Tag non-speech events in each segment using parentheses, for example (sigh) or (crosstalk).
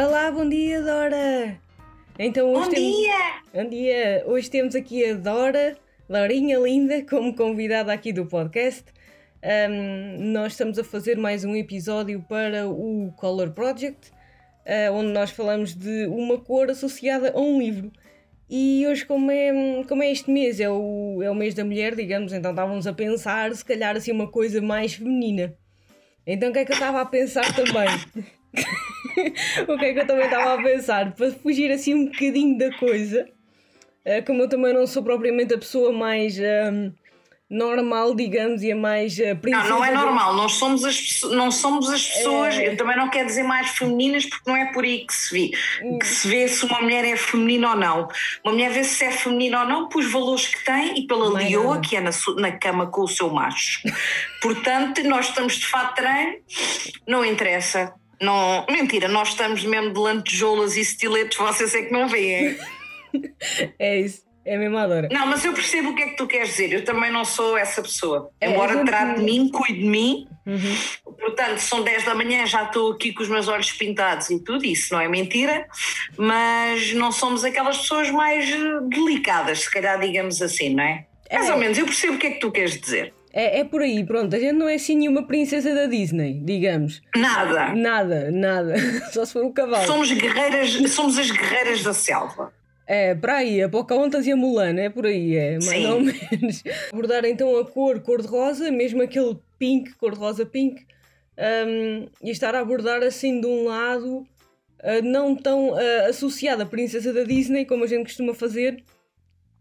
Olá, bom dia, Dora! Então, hoje bom temos... dia! Bom dia! Hoje temos aqui a Dora, Laurinha Linda, como convidada aqui do podcast. Um, nós estamos a fazer mais um episódio para o Color Project, uh, onde nós falamos de uma cor associada a um livro. E hoje, como é, como é este mês, é o, é o mês da mulher, digamos, então estávamos a pensar se calhar assim uma coisa mais feminina. Então o que é que eu estava a pensar também? (laughs) o que é que eu também estava a pensar? Para fugir assim um bocadinho da coisa, uh, como eu também não sou propriamente a pessoa mais. Um, normal, digamos, e a mais uh, Não, não é normal, nós somos as, não somos as pessoas, é... eu também não quero dizer mais femininas porque não é por aí que se vê, que se vê se uma mulher é feminina ou não. Uma mulher vê se é feminina ou não pelos valores que tem e pela não leoa que é na, na cama com o seu macho. Portanto, nós estamos de fato treino, não interessa. Não, mentira, nós estamos mesmo de lantejoulas e estiletos, vocês é que não veem. (laughs) é isso. É mesmo adora. Não, mas eu percebo o que é que tu queres dizer. Eu também não sou essa pessoa. É, Embora trate de mim, cuide de mim. Uhum. Portanto, são 10 da manhã, já estou aqui com os meus olhos pintados e tudo isso, não é mentira. Mas não somos aquelas pessoas mais delicadas, se calhar digamos assim, não é? é. Mais ou menos, eu percebo o que é que tu queres dizer. É, é por aí, pronto. A gente não é assim nenhuma princesa da Disney, digamos. Nada. Nada, nada. (laughs) Só se for o cavalo. Somos guerreiras, somos as guerreiras da selva. É, para aí, a Pocahontas e a Mulan, é por aí, é, mais Sim. ou menos. (laughs) Abordar então a cor cor-de-rosa, mesmo aquele pink, cor-de-rosa pink, um, e estar a abordar assim de um lado, uh, não tão uh, associado à princesa da Disney, como a gente costuma fazer,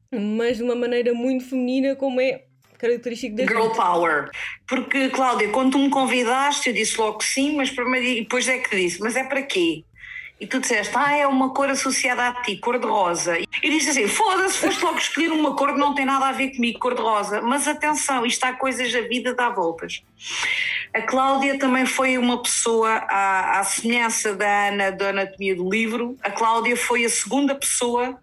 mas de uma maneira muito feminina, como é característico da Girl. Power. Porque, Cláudia, quando tu me convidaste, eu disse logo que sim, mas depois é que disse, mas é para quê? E tu disseste, ah, é uma cor associada a ti, cor de rosa. E disse assim: foda-se, foste logo escolher uma cor que não tem nada a ver comigo, cor de rosa. Mas atenção, isto há coisas, a vida dá voltas. A Cláudia também foi uma pessoa, à, à semelhança da Ana da Anatomia do Livro, a Cláudia foi a segunda pessoa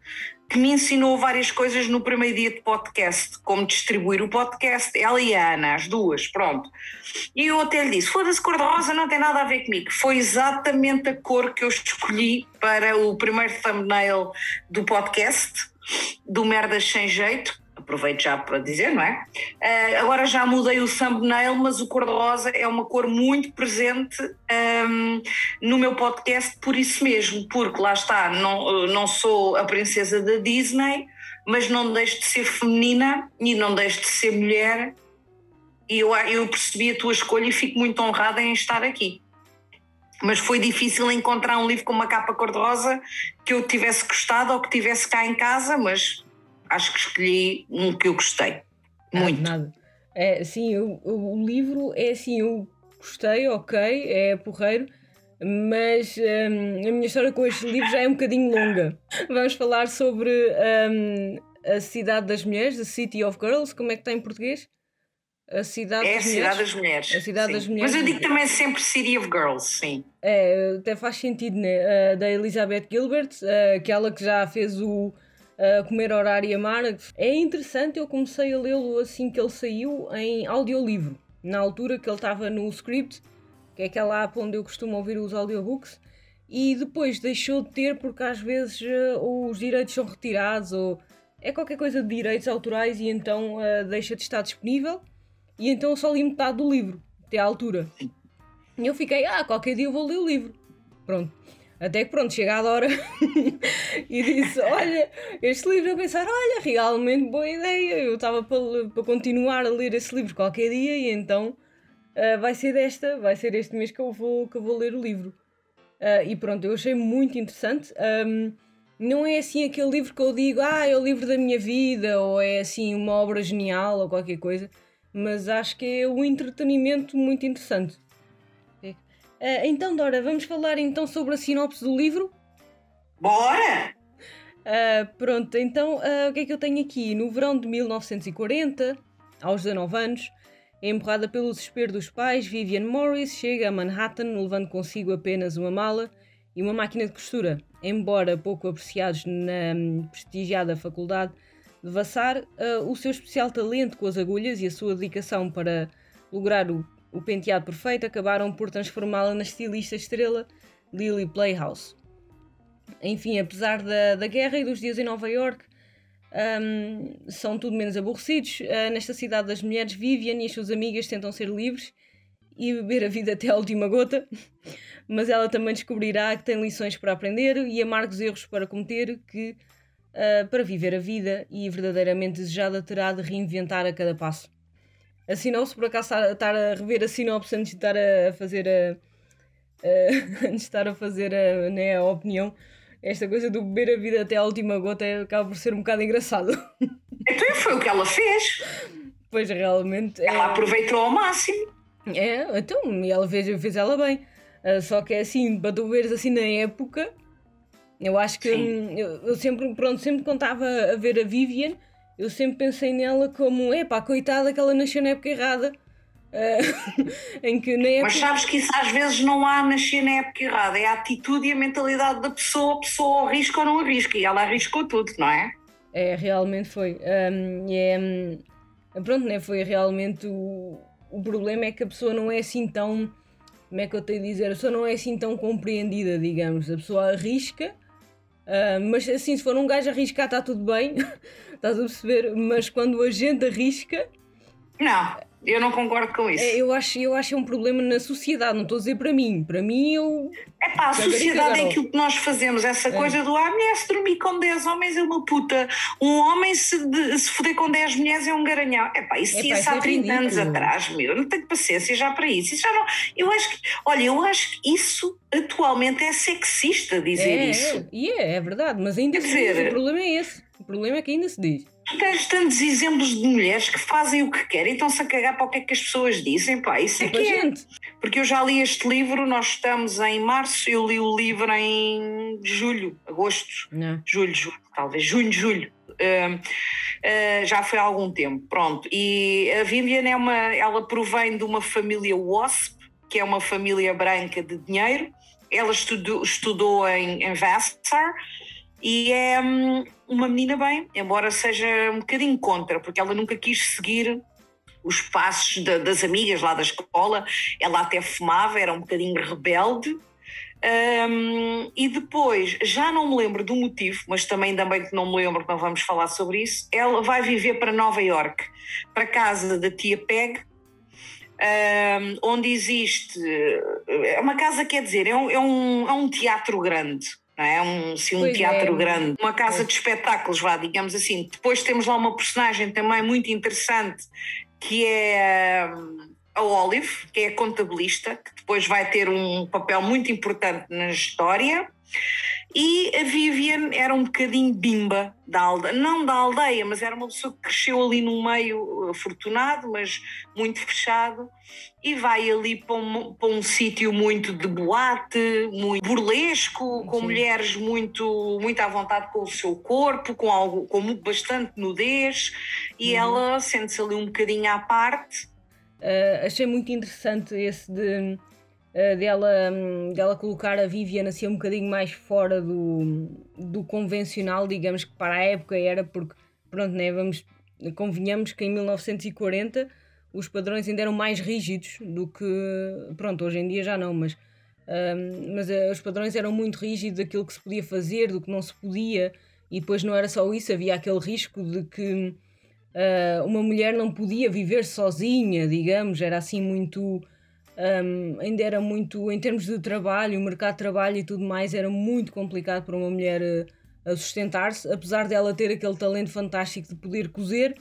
que me ensinou várias coisas no primeiro dia de podcast, como distribuir o podcast, ela e a Ana, as duas, pronto. E eu até lhe disse: foda-se, cor-de-rosa não tem nada a ver comigo. Foi exatamente a cor que eu escolhi para o primeiro thumbnail do podcast, do Merdas Sem Jeito, aproveito já para dizer, não é? Uh, agora já mudei o thumbnail, mas o cor-de-rosa é uma cor muito presente um, no meu podcast por isso mesmo, porque lá está, não, não sou a princesa da Disney, mas não deixo de ser feminina e não deixo de ser mulher. E eu, eu percebi a tua escolha e fico muito honrada em estar aqui. Mas foi difícil encontrar um livro com uma capa cor-de-rosa que eu tivesse gostado ou que tivesse cá em casa, mas acho que escolhi um que eu gostei. Ah, muito. Ah, nada. É, sim, o, o, livro é assim, eu gostei, ok, é porreiro, mas um, a minha história com este livro já é um bocadinho longa. (laughs) Vamos falar sobre um, a Cidade das Mulheres, The City of Girls, como é que está em português? A Cidade é das a Cidade das Mulheres. A Cidade sim. das Mulheres. Mas eu digo também sempre City of Girls, sim. É, até faz sentido, né? Uh, da Elizabeth Gilbert, uh, aquela que já fez o a comer horário e amar. É interessante, eu comecei a lê-lo assim que ele saiu em audiolivro, na altura que ele estava no script, que é aquela app onde eu costumo ouvir os audiobooks, e depois deixou de ter porque às vezes uh, os direitos são retirados ou é qualquer coisa de direitos autorais e então uh, deixa de estar disponível e então eu só li metade do livro, até à altura. E eu fiquei, ah, qualquer dia eu vou ler o livro. Pronto. Até que pronto, chega a Dora (laughs) e disse: Olha, este livro, eu pensar, olha, realmente boa ideia. Eu estava para, para continuar a ler esse livro qualquer dia e então uh, vai ser desta, vai ser este mês que eu vou, que eu vou ler o livro. Uh, e pronto, eu achei muito interessante. Um, não é assim aquele livro que eu digo, ah, é o livro da minha vida, ou é assim uma obra genial ou qualquer coisa, mas acho que é um entretenimento muito interessante. Uh, então, Dora, vamos falar então sobre a sinopse do livro? Bora! Uh, pronto, então uh, o que é que eu tenho aqui? No verão de 1940, aos 19 anos, empurrada pelo desespero dos pais, Vivian Morris chega a Manhattan levando consigo apenas uma mala e uma máquina de costura. Embora pouco apreciados na um, prestigiada faculdade de Vassar, uh, o seu especial talento com as agulhas e a sua dedicação para lograr o o penteado perfeito, acabaram por transformá-la na estilista estrela Lily Playhouse. enfim, apesar da, da guerra e dos dias em Nova York, um, são tudo menos aborrecidos. Uh, nesta cidade das mulheres, Vivian e as suas amigas tentam ser livres e beber a vida até a última gota, mas ela também descobrirá que tem lições para aprender e amargos erros para cometer que, uh, para viver a vida e verdadeiramente desejada, terá de reinventar a cada passo. A sinopse, por acaso, estar a rever a sinopse antes de estar a fazer a, a (laughs) antes de estar a fazer a, né, a opinião, esta coisa do beber a vida até a última gota é, acaba por ser um bocado engraçado. (laughs) Então foi o que ela fez. Pois realmente. Ela é... aproveitou ao máximo. É, então, e ela fez, fez ela bem. Uh, só que é assim, para tu veres assim na época, eu acho que eu, eu, sempre, pronto, sempre estava a ver a Vivian, eu sempre pensei nela como, epá, coitada que ela nasceu na época errada. Uh, (laughs) em que na época... Mas sabes que isso às vezes não há nascer na época errada, é a atitude e a mentalidade da pessoa, a pessoa arrisca ou não arrisca, e ela arriscou tudo, não é? É, realmente foi. Um, é, pronto, né? Foi realmente o, o problema é que a pessoa não é assim tão. Como é que eu tenho a dizer? A pessoa não é assim tão compreendida, digamos. A pessoa arrisca, uh, mas assim, se for um gajo arriscar, está tudo bem, (laughs) estás a perceber? Mas quando a gente arrisca. Não. Eu não concordo com isso. É, eu acho, eu acho um problema na sociedade, não estou a dizer para mim. Para mim, eu. É pá, a sociedade é aquilo que nós fazemos, essa é. coisa do ah, mulher se dormir com 10 homens é uma puta, um homem se, de, se foder com 10 mulheres é um garanhão. É pá, isso tinha-se há 30 é anos atrás, meu. Eu não tenho paciência já para isso. isso já não, eu acho que, olha, eu acho que isso atualmente é sexista dizer é, isso. E é, é, verdade, mas ainda Quer dizer, diz, o problema é esse. O problema é que ainda se diz. Tens tantos exemplos de mulheres que fazem o que querem, estão-se a cagar para o que é que as pessoas dizem, pá, isso é, é que é. Gente. Porque eu já li este livro, nós estamos em março, eu li o livro em julho, agosto, Não. julho, julho, talvez, junho, julho. Uh, uh, já foi há algum tempo, pronto. E a Vivian é uma, ela provém de uma família WASP, que é uma família branca de dinheiro. Ela estudou, estudou em, em Vassar, e é hum, uma menina bem, embora seja um bocadinho contra, porque ela nunca quis seguir os passos das amigas lá da escola, ela até fumava, era um bocadinho rebelde. Um, e depois, já não me lembro do motivo, mas também bem que não me lembro, não vamos falar sobre isso. Ela vai viver para Nova York, para a casa da tia Peg, um, onde existe. É uma casa, quer dizer, é um, é um, é um teatro grande não é? Um, assim, um teatro é. grande, uma casa de espetáculos, vá, digamos assim. Depois temos lá uma personagem também muito interessante que é hum, a Olive, que é a contabilista, que depois vai ter um papel muito importante na história. E a Vivian era um bocadinho bimba da aldeia, não da aldeia, mas era uma pessoa que cresceu ali num meio afortunado, mas muito fechado, e vai ali para um, para um sítio muito de boate, muito burlesco, com Sim. mulheres muito, muito à vontade com o seu corpo, com, algo, com bastante nudez, e uhum. ela sente-se ali um bocadinho à parte. Uh, achei muito interessante esse de dela, um, dela colocar a Vivian assim um bocadinho mais fora do, do convencional, digamos que para a época era, porque, pronto, né, vamos, convenhamos que em 1940 os padrões ainda eram mais rígidos do que, pronto, hoje em dia já não, mas, um, mas uh, os padrões eram muito rígidos daquilo que se podia fazer, do que não se podia, e depois não era só isso, havia aquele risco de que uh, uma mulher não podia viver sozinha, digamos, era assim muito um, ainda era muito, em termos de trabalho, o mercado de trabalho e tudo mais, era muito complicado para uma mulher uh, sustentar-se, apesar dela ter aquele talento fantástico de poder cozer,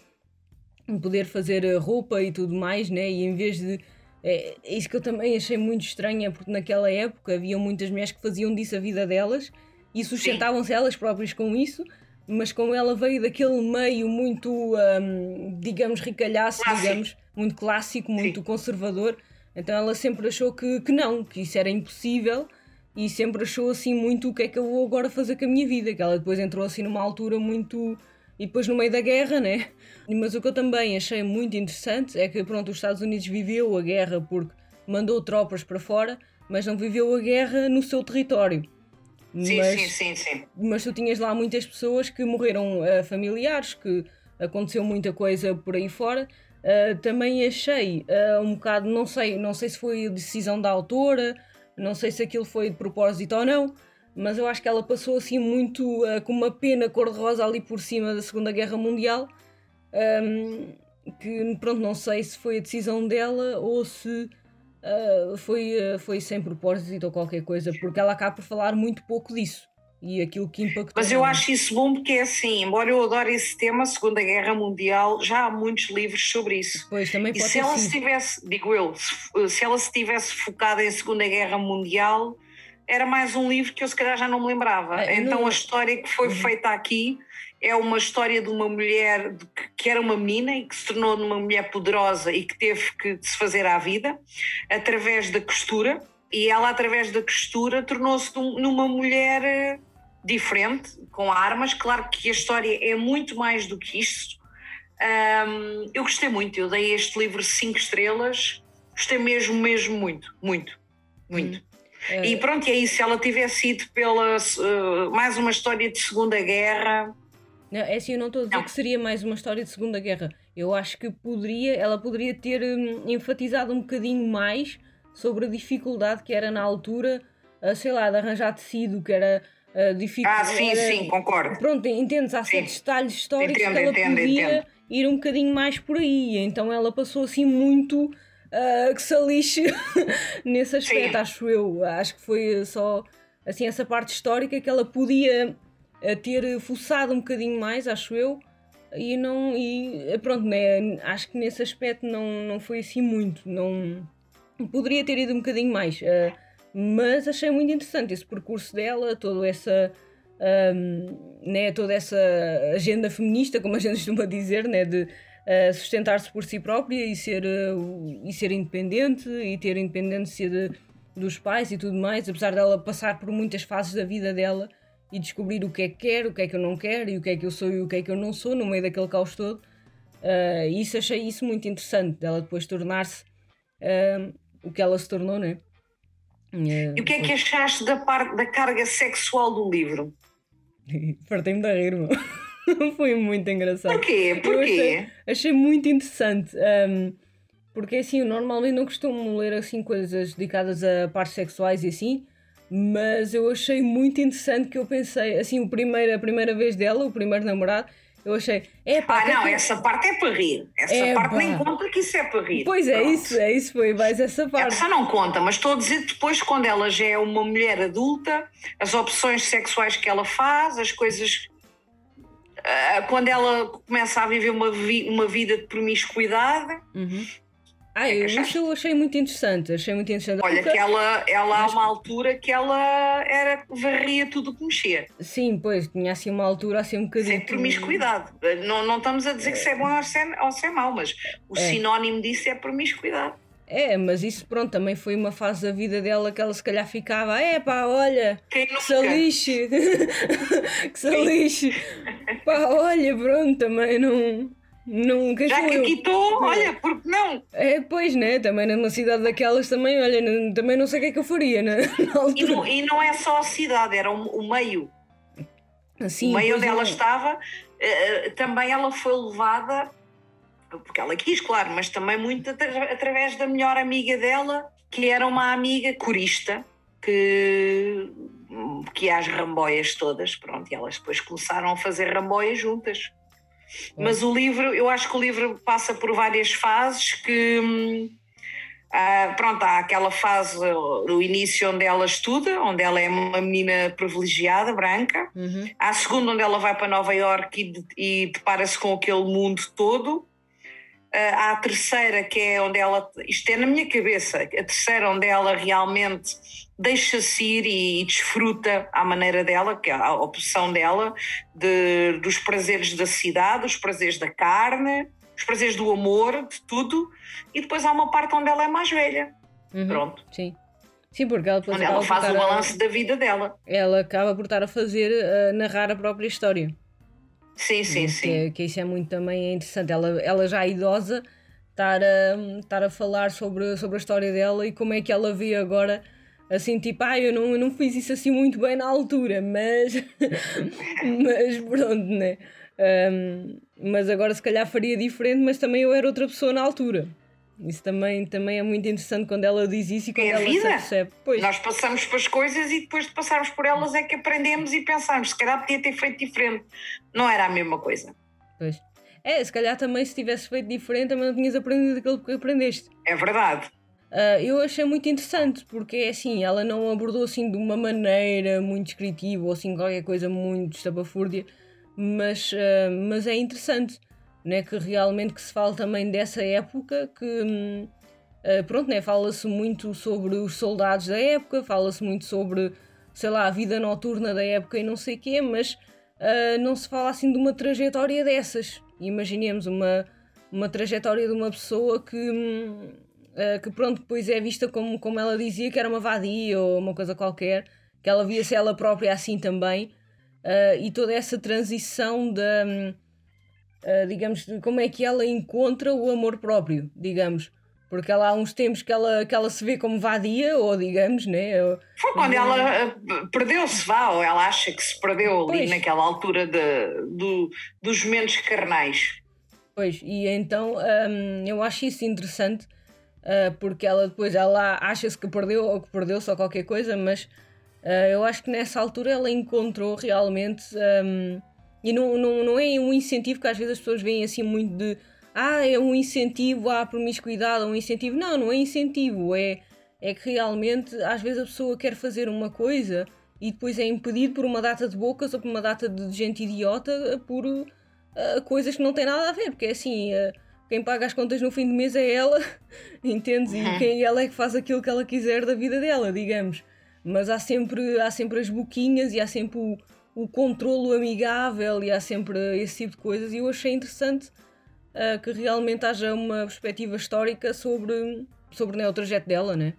de poder fazer eh, roupa e tudo mais, né? E em vez de. É, é isso que eu também achei muito estranho, é porque naquela época havia muitas mulheres que faziam disso a vida delas e sustentavam-se elas próprias com isso, mas como ela veio daquele meio muito, um, digamos, ricalhaço, digamos, muito clássico, muito Sim. conservador, então ela sempre achou que, que não, que isso era impossível e sempre achou assim muito o que é que eu vou agora fazer com a minha vida. Que ela depois entrou assim numa altura muito. E depois no meio da guerra, né? Mas o que eu também achei muito interessante é que, pronto, os Estados Unidos viveu a guerra porque mandou tropas para fora, mas não viveu a guerra no seu território. Sim, mas, sim, sim, sim. Mas tu tinhas lá muitas pessoas que morreram uh, familiares, que aconteceu muita coisa por aí fora, Uh, também achei uh, um bocado, não sei, não sei se foi decisão da autora, não sei se aquilo foi de propósito ou não, mas eu acho que ela passou assim muito uh, com uma pena cor-de-rosa ali por cima da Segunda Guerra Mundial. Um, que pronto, não sei se foi a decisão dela ou se foi, foi sem propósito ou qualquer coisa, porque ela acaba por falar muito pouco disso e aquilo que impactou. Mas eu acho isso bom porque é assim, embora eu adore esse tema, Segunda Guerra Mundial, já há muitos livros sobre isso. Pois, também e pode se ela se tivesse, digo eu, se, se ela se tivesse focada em Segunda Guerra Mundial, era mais um livro que eu se calhar já não me lembrava. Ah, então não... a história que foi uhum. feita aqui é uma história de uma mulher que era uma menina e que se tornou uma mulher poderosa e que teve que se fazer à vida através da costura. E ela, através da costura, tornou-se numa mulher eh, diferente, com armas. Claro que a história é muito mais do que isto. Um, eu gostei muito, eu dei este livro cinco estrelas, gostei mesmo, mesmo muito, muito, muito. Hum. É. E pronto, e é isso. Se ela tivesse ido pela uh, mais uma história de Segunda Guerra, não, é assim, eu não estou a dizer não. que seria mais uma história de Segunda Guerra. Eu acho que poderia, ela poderia ter hum, enfatizado um bocadinho mais sobre a dificuldade que era na altura, uh, sei lá, de arranjar tecido, que era uh, difícil. Ah, sim, era, sim, concordo. Pronto, entendes? Há certos detalhes históricos entendo, que ela entendo, podia entendo. ir um bocadinho mais por aí. Então ela passou assim muito uh, que se lixe (laughs) nesse aspecto, sim. acho eu. Acho que foi só assim essa parte histórica que ela podia ter fuçado um bocadinho mais, acho eu, e não e pronto, né, acho que nesse aspecto não, não foi assim muito, não poderia ter ido um bocadinho mais, uh, mas achei muito interessante esse percurso dela, toda essa um, né, toda essa agenda feminista, como a gente costuma dizer, né, de uh, sustentar-se por si própria e ser, uh, e ser independente e ter independência de, dos pais e tudo mais, apesar dela passar por muitas fases da vida dela e descobrir o que é que quero, o que é que eu não quero e o que é que eu sou e o que é que eu não sou no meio daquele caos todo. Uh, isso achei isso muito interessante, dela depois tornar-se uh, o que ela se tornou, né? Uh, e o que é que achaste da, parte, da carga sexual do livro? (laughs) Fartei-me de rir, meu. (laughs) Foi muito engraçado. Porquê? Porquê? Achei, achei, muito interessante. Um, porque assim, eu normalmente não costumo ler assim coisas dedicadas a partes sexuais e assim, mas eu achei muito interessante que eu pensei, assim, o primeiro, a primeira vez dela, o primeiro namorado, eu achei, é pá. Ah, não, que... essa parte é para rir. Essa é, parte nem conta que isso é para rir. Pois é, Pronto. isso, é isso, foi mais essa parte. Essa não conta, mas estou a dizer depois, quando ela já é uma mulher adulta, as opções sexuais que ela faz, as coisas. Uh, quando ela começa a viver uma, vi uma vida de promiscuidade. Uhum. Ah, eu, isso eu achei muito interessante, achei muito interessante. Olha, que ela, ela há uma altura que ela era, varria tudo o que mexia. Sim, pois, tinha assim uma altura assim um bocadinho. Sem promiscuidade. Não, não estamos a dizer que isso é bom ou se é, ou se é mau, mas o É. sinónimo disso é promiscuidade. É, mas isso pronto, também foi uma fase da vida dela que ela se calhar ficava, é pá, olha, que se lixe, (laughs) que se lixe, pá, olha, pronto, também não, quem Já sou que eu? aqui estou, olha, porque não? É, pois, né, também numa cidade daquelas também, olha, não- também não sei o que é que eu faria, né, (laughs) E não, e não é só a cidade, era o, o meio. Assim, o meio onde ela é. estava, eh, também ela foi levada, porque ela quis, claro, mas também muito atra- através da melhor amiga dela, que era uma amiga corista, que, que ia às ramboias todas, pronto, e elas depois começaram a fazer ramboias juntas. Mas o livro, eu acho que o livro passa por várias fases que. hum, ah, pronto, há aquela fase, o início onde ela estuda, onde ela é uma menina privilegiada, branca. Uhum. Há a segunda onde ela vai para Nova Iorque e, e depara-se com aquele mundo todo. Ah, há a terceira que é onde ela, isto é na minha cabeça, a terceira onde ela realmente deixa-se ir e, e desfruta à maneira dela, que é a opção dela, de, dos prazeres da cidade, os prazeres da carne, os prazeres do amor, de tudo. E depois há uma parte onde ela é mais velha, Uhum. pronto, Sim. Sim, porque ela onde ela faz o estar a- balanço da vida dela. ela acaba por estar a fazer, a narrar a própria história. Sim, sim, que, sim. é- que isso é muito também interessante. Ela, ela já idosa estar a, estar a falar sobre, sobre a história dela e como é que ela vê agora assim tipo, ah, eu não, eu não fiz isso assim muito bem na altura, mas (laughs) mas pronto, né? Um, mas agora se calhar faria diferente, mas também eu era outra pessoa na altura. Isso também, também é muito interessante quando ela diz isso e quando é ela vida. se percebe. Pois. Nós passamos pelas coisas e depois de passarmos por elas é que aprendemos e pensamos, se calhar podia ter feito diferente. Não era a mesma coisa. Pois. É, se calhar também se tivesse feito diferente também não tinhas aprendido aquilo que aprendeste. É verdade. Uh, eu achei muito interessante porque é assim, ela não abordou assim de uma maneira muito descritiva ou assim qualquer coisa muito estapafúrdia, mas, uh, mas é interessante né, que realmente que se fala também dessa época que uh, pronto, né, fala-se muito sobre os soldados da época, fala-se muito sobre sei lá, a vida noturna da época e não sei quê, mas não se fala assim de uma trajetória dessas. Imaginemos uma, uma trajetória de uma pessoa que hum, uh, que pronto, depois é vista como, como ela dizia que era uma vadia ou uma coisa qualquer, que ela via-se ela própria assim também, uh, e toda essa transição da, uh, digamos, como é que ela encontra o amor próprio, digamos. Porque ela há uns tempos que ela, que ela se vê como vadia, ou digamos, né? Foi quando ela perdeu-se, vá, ou ela acha que se perdeu ali pois. naquela altura de, do, dos momentos carnais. Pois, e então um, eu acho isso interessante uh, porque ela depois ela acha-se que perdeu ou que perdeu só qualquer coisa, mas uh, eu acho que nessa altura ela encontrou realmente. Um, e não, não, não é um incentivo que às vezes as pessoas veem assim muito de ah, é um incentivo à promiscuidade, um incentivo. Não, não é incentivo, é, é que realmente às vezes a pessoa quer fazer uma coisa e depois é impedido por uma data de bocas ou por uma data de gente idiota por uh, coisas que não têm nada a ver, porque é assim. Uh, quem paga as contas no fim de mês é ela, (laughs) entendes? E quem ela é que faz aquilo que ela quiser da vida dela, digamos. Mas há sempre, há sempre as boquinhas e há sempre o, o controlo amigável e há sempre esse tipo de coisas. E eu achei interessante uh, que realmente haja uma perspectiva histórica sobre, sobre né, o trajeto dela, né?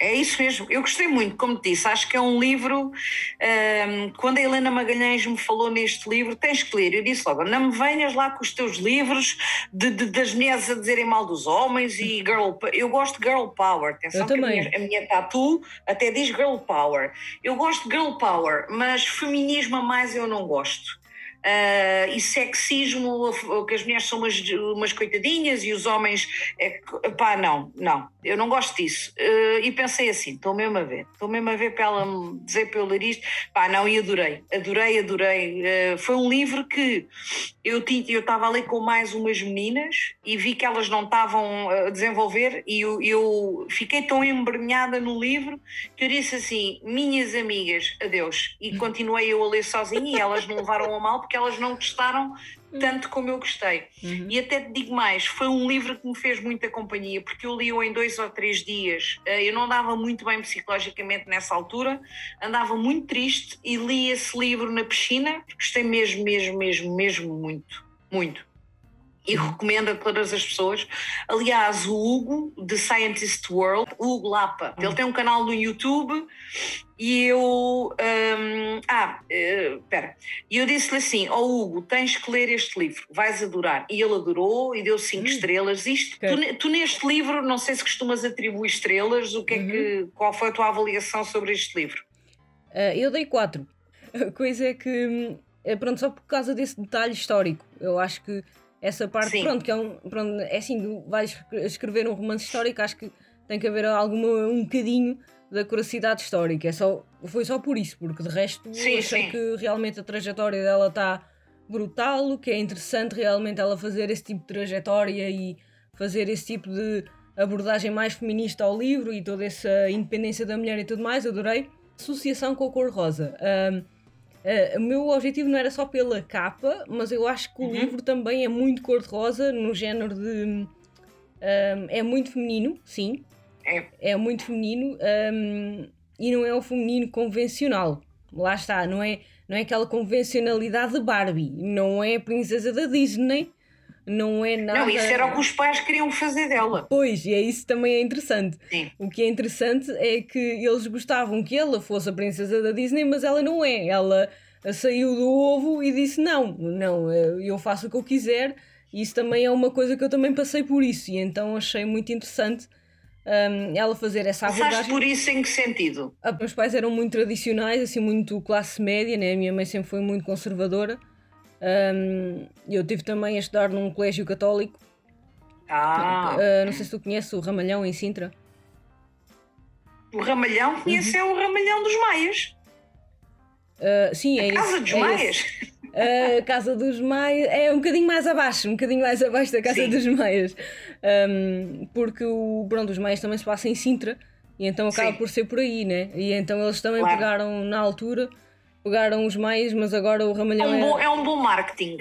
É isso mesmo, eu gostei muito, como te disse, acho que é um livro. Um, quando a Helena Magalhães me falou neste livro, tens que ler. Eu disse logo: não me venhas lá com os teus livros de, de, das mulheres a dizerem mal dos homens e girl. Eu gosto de girl power. Atenção, eu também. A minha, a minha tatu até diz girl power. Eu gosto de girl power, mas feminismo a mais eu não gosto. Uh, e sexismo, que as mulheres são umas, umas coitadinhas e os homens. É, pá, não, não, eu não gosto disso. Uh, e pensei assim: estou mesmo a ver, estou mesmo a ver para ela me dizer para eu ler isto. Pá, não, e adorei, adorei, adorei. Uh, foi um livro que eu estava eu ali com mais umas meninas e vi que elas não estavam a desenvolver e eu, eu fiquei tão embrenhada no livro que eu disse assim: minhas amigas, adeus. E continuei eu a ler sozinha e elas não levaram a mal porque elas não gostaram tanto como eu gostei. Uhum. E até te digo mais, foi um livro que me fez muita companhia, porque eu li-o em dois ou três dias. Eh, eu não andava muito bem psicologicamente nessa altura, andava muito triste e li esse livro na piscina. Gostei mesmo, mesmo, mesmo, mesmo muito, muito e recomendo a todas as pessoas. Aliás, o Hugo, de Scientist World, o Hugo Lapa, ele tem um canal no YouTube e eu. Um, ah, espera. Uh, e eu disse-lhe assim: Ó oh, Hugo, tens que ler este livro, vais adorar. E ele adorou e deu cinco uhum. estrelas. Isto, tu, tu, neste livro, não sei se costumas atribuir estrelas, o que é que, uhum. qual foi a tua avaliação sobre este livro? Uh, eu dei quatro. A coisa é que, hum, é, pronto, só por causa desse detalhe histórico, eu acho que essa parte, Sim. pronto, que é um. Pronto, é assim, vais escrever um romance histórico, acho que tem que haver alguma, um bocadinho da curiosidade histórica. É só, foi só por isso, porque de resto sim, achei sim. que realmente a trajetória dela está brutal, que é interessante realmente ela fazer esse tipo de trajetória e fazer esse tipo de abordagem mais feminista ao livro e toda essa independência da mulher e tudo mais, adorei. Associação com a cor rosa. Um, Uh, o meu objetivo não era só pela capa, mas eu acho que o uhum. livro também é muito cor-de-rosa, no género de. Um, é muito feminino, sim. É. É muito feminino um, e não é o feminino convencional. Lá está, não é, não é aquela convencionalidade de Barbie, não é a princesa da Disney, não é nada. Não, isso era o que os pais queriam fazer dela. Pois, e é isso também é interessante. Sim. O que é interessante é que eles gostavam que ela fosse a princesa da Disney, mas ela não é. Ela saiu do ovo e disse: Não, não, eu faço o que eu quiser. E isso também é uma coisa que eu também passei por isso, e então achei muito interessante um, ela fazer essa abordagem. Passaste por isso em que sentido? Ah, meus pais eram muito tradicionais, assim, muito classe média, né? a minha mãe sempre foi muito conservadora. Um, eu tive também a estudar num colégio católico Ah. Uh, não sei se tu conheces o Ramalhão em Sintra. O Ramalhão conhece uhum. é o Ramalhão dos Maias. Uh, sim, a é Casa isso, dos é Maias. A Casa dos Maias é um bocadinho mais abaixo, um bocadinho mais abaixo da Casa Sim. dos Maias. Um, porque o, pronto, os Maias também se passa em Sintra e então acaba Sim. por ser por aí, né? E então eles também claro. pegaram na altura, pegaram os Maias, mas agora o Ramalhão. É um bom, é... é um bom marketing.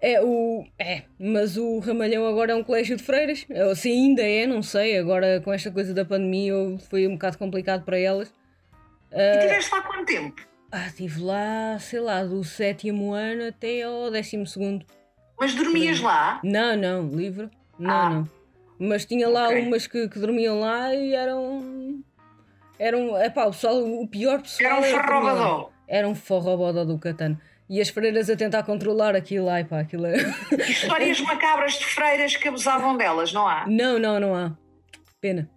É, o, é, mas o Ramalhão agora é um colégio de freiras. Se ainda é, não sei. Agora com esta coisa da pandemia foi um bocado complicado para elas. E tiveste lá quanto tempo? Ah, estive lá, sei lá, do sétimo ano até ao décimo segundo. Mas dormias lá? Não, não, livre. Não, ah. não. Mas tinha lá okay. umas que, que dormiam lá e eram. Eram. É pá, o pessoal, o pior pessoal. Era um forrobodó. Era um forrobodó do Catano e as freiras a tentar controlar aquilo. Ai pá, aquilo é... Histórias (laughs) macabras de freiras que abusavam delas, não há? Não, não, não há. Pena.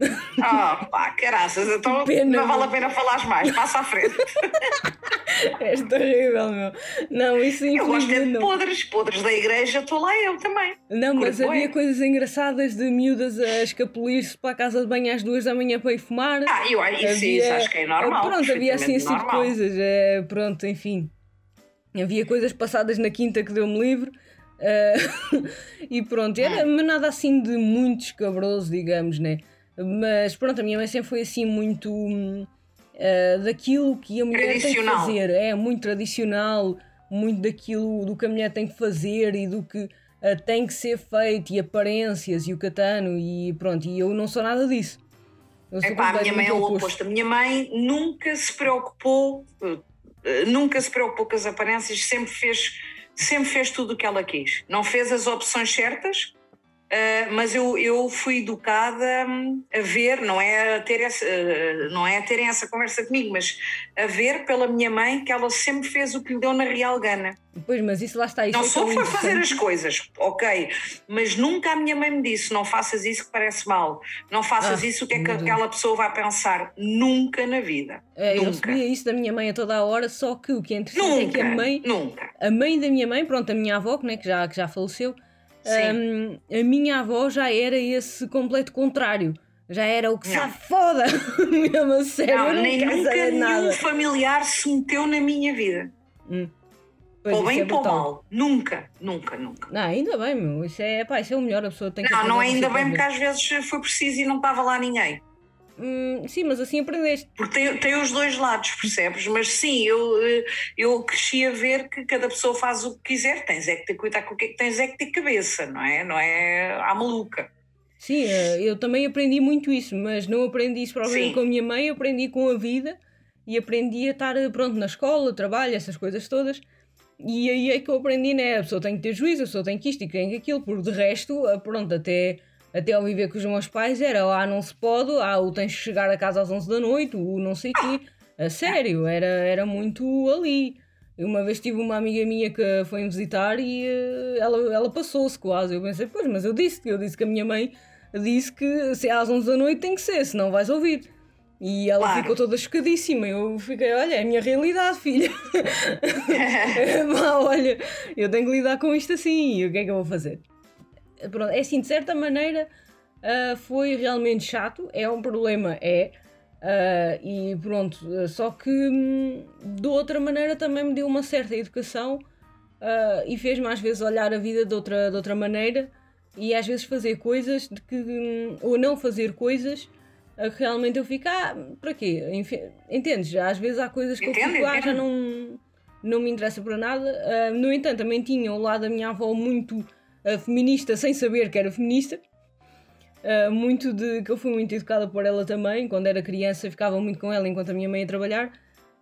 Ah, oh, pá, caraças, então (laughs) Pena, não vale a pena falar mais, passa à frente. (laughs) És terrível, meu. Não, isso Eu gosto é de podres, podres da igreja, estou lá eu também. Não, mas havia coisas engraçadas de miúdas a escapulir-se para a casa de banho às duas da manhã para ir fumar. Ah, eu, isso, havia... isso acho que é normal. Pronto, havia assim esse tipo de coisas. É, pronto, enfim. Havia coisas passadas na quinta que deu-me livre. Uh, (laughs) e pronto, era mas nada assim de muito escabroso, digamos, né? Mas pronto, a minha mãe sempre foi assim muito uh, daquilo que a mulher tem que fazer. É muito tradicional, muito daquilo do que a mulher tem que fazer e do que uh, tem que ser feito, e aparências e o catano, e pronto, e eu não sou nada disso. Epá, a minha mãe é o oposto. A minha mãe nunca se preocupou eh, nunca se preocupou com as aparências, sempre fez, sempre fez tudo o que ela quis. Não fez as opções certas, Uh, mas eu, eu fui educada hum, a ver, não é a, ter essa, uh, não é a terem essa conversa comigo, mas a ver pela minha mãe que ela sempre fez o que lhe deu na real gana. Pois, mas isso lá está. Isso não é só foi fazer as coisas, ok, mas nunca a minha mãe me disse: não faças isso que parece mal, não faças ah, isso, o que é que aquela pessoa vai pensar? Nunca na vida. É, nunca. Eu recebia isso da minha mãe a toda a hora, só que o que é interessante nunca, é que a mãe. Nunca. A mãe da minha mãe, pronto, a minha avó, né, que, já, que já faleceu um, a minha avó já era esse completo contrário. Já era o que se foda! (laughs) Mesmo a sério, não, nem nunca nenhum nada. familiar se meteu na minha vida. Hum. Ou bem é para mal. Nunca, nunca, nunca. Não, ainda bem, meu. Isso é, pá, isso é o melhor. A pessoa tem que. Não, não é ainda bem, porque às vezes foi preciso e não estava lá ninguém. Hum, sim, mas assim aprendeste. Porque tem, tem os dois lados, percebes? Mas sim, eu, eh, eu cresci a ver que cada pessoa faz o que quiser, tens é que ter cuidado com o que é que tens é que ter cabeça, não é? Não é à maluca. Sim, eh, eu também aprendi muito isso, mas não aprendi isso provavelmente com a minha mãe, aprendi com a vida e aprendi a estar eh, pronto na escola, trabalho, essas coisas todas. E aí é que eu aprendi, né? A pessoa tem que ter juízo, a pessoa tem que isto e tem que aquilo, porque de resto, pronto, até até ao viver com os meus pais era ah, não se pode, ah, o tens que chegar a casa às 11 da noite, o não sei quê. A sério, era, era muito ali. Uma vez tive uma amiga minha que foi me visitar e uh, ela, ela passou-se quase. Eu pensei, pois, mas eu disse eu disse que a minha mãe disse que se é às 11 da noite tem que ser, senão vais ouvir. E ela claro. ficou toda chocadíssima. Eu fiquei, olha, é a minha realidade, filha. (laughs) (laughs) olha, eu tenho que lidar com isto assim, e o que é que eu vou fazer? Pronto, é assim, de certa maneira uh, foi realmente chato, é um problema, é. Uh, e pronto, só que hum, de outra maneira também me deu uma certa educação uh, e fez-me às vezes olhar a vida de outra, de outra maneira e às vezes fazer coisas de que, hum, ou não fazer coisas uh, que realmente eu fico, ah, para quê? Entendes? Às vezes há coisas que entendo, eu fico, ah, já não, não me interessa para nada. no entanto, também tinha o lado da minha avó muito feminista sem saber que era feminista. Uh, muito de que eu fui muito educada por ela também, quando era criança ficava muito com ela enquanto a minha mãe ia trabalhar.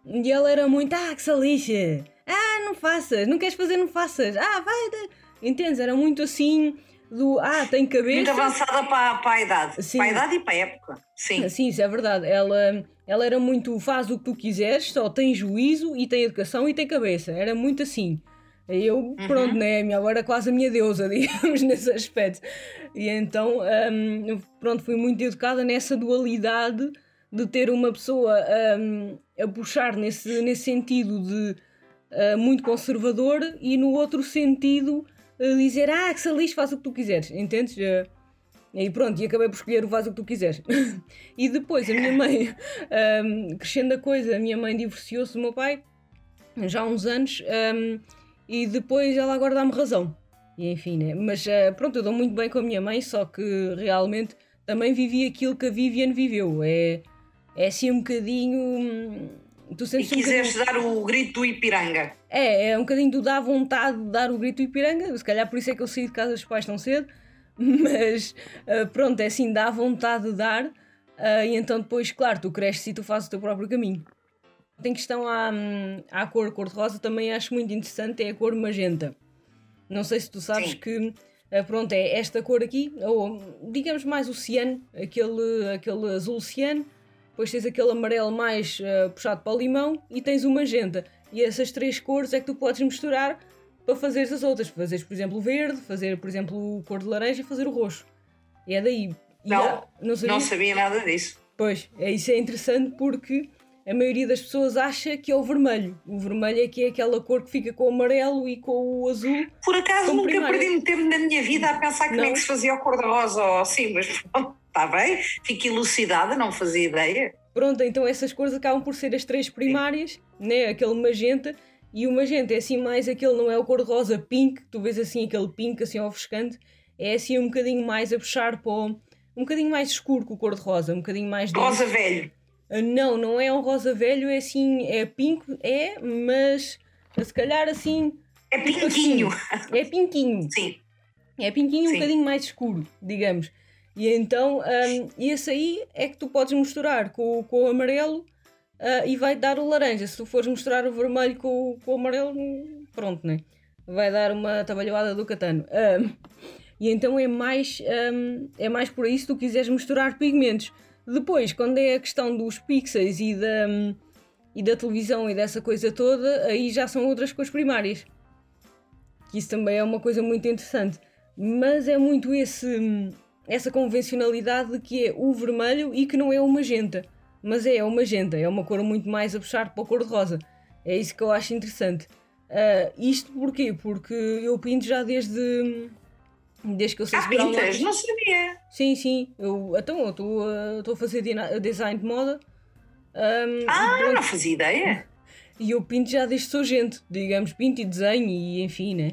E ela era muito, ah, que salixa! Ah, não faças, não queres fazer, não faças. Ah, vai, entendes? Era muito assim do, ah, tem cabeça. Muito avançada para, para a idade, Sim. para a idade e para a época. Sim. Sim, isso é verdade. Ela, ela era muito, faz o que tu quiseres, só tem juízo e tem educação e tem cabeça. Era muito assim. Eu, uhum. pronto, né? Minha avó era quase a minha deusa, (laughs) digamos, nesse aspecto. E então, um, pronto, fui muito educada nessa dualidade de ter uma pessoa um, a puxar nesse, nesse sentido de uh, muito conservador e no outro sentido uh, dizer, ah, que se faz o que tu quiseres, entendes? Uh, E pronto, e acabei por escolher o vaso que tu quiseres. (laughs) e depois a minha mãe, (laughs) um, crescendo a coisa, a minha mãe divorciou-se do meu pai já há uns anos um, e depois ela agora dá-me razão. E enfim, né? Mas uh, pronto, eu dou muito bem com a minha mãe, só que realmente também vivi aquilo que a Viviane viveu. É, é assim um bocadinho. Hum, tu sentes e quiseste um bocadinho... dar o grito do Ipiranga. É, é um bocadinho do dá vontade de dar o grito do Ipiranga. Se calhar por isso é que eu saí de casa dos pais tão cedo. (laughs) Mas uh, pronto, é assim, dá vontade de dar. Uh, e então depois, claro, tu cresces e tu fazes o teu próprio caminho. Tem questão à, hum, à cor cor-de-rosa, também acho muito interessante, é a cor magenta. Não sei se tu sabes Sim. que uh, pronto, é esta cor aqui, ou digamos mais o ciano, aquele, aquele azul ciano, depois tens aquele amarelo mais uh, puxado para o limão e tens o magenta. E essas três cores é que tu podes misturar para fazer as outras. Fazeres, por exemplo, o verde, fazer, por exemplo, o cor de laranja e fazer o roxo. E é daí. E não, há, não, sabia? não sabia nada disso. Pois, é, isso é interessante porque a maioria das pessoas acha que é o vermelho. O vermelho é que é aquela cor que fica com o amarelo e com o azul. Por acaso nunca primário. perdi muito tempo na minha vida a pensar como é que se fazia o cor-de-rosa ou assim, mas pronto, está bem, fico elucidada, não fazia ideia. Pronto, então essas cores acabam por ser as três primárias, né? aquele magenta, e o magenta é assim mais aquele, não é o cor-de-rosa pink, tu vês assim aquele pink assim ofuscante, é assim um bocadinho mais a puxar para o, um bocadinho mais escuro que o cor-de-rosa, um bocadinho mais... Rosa velho. Ah, não, não é um rosa velho, é assim, é pink, é, mas se calhar assim... É tipo pinquinho. Assim, é pinquinho. Sim. É pinquinho Sim. um bocadinho mais escuro, digamos. E então, um, esse aí é que tu podes misturar com, com o amarelo uh, e vai dar o laranja. Se tu fores misturar o vermelho com, com o amarelo, pronto, né? Vai dar uma trabalhada do catano. Um, e então é mais, um, é mais por aí se tu quiseres misturar pigmentos. Depois, quando é a questão dos pixels e da, e da televisão e dessa coisa toda, aí já são outras cores primárias. Que isso também é uma coisa muito interessante. Mas é muito esse essa convencionalidade de que é o vermelho e que não é o magenta. Mas é, é o magenta, é uma cor muito mais a puxar para a cor de rosa. É isso que eu acho interessante. Uh, isto porquê? Porque eu pinto já desde. Desde que eu sei ah, pintas? Não sabia! Sim, sim. Eu, então, eu estou uh, a fazer design de moda. Um, ah, não fazia ideia! (laughs) E eu pinto já desde sou gente, digamos, pinto e desenho e enfim, né?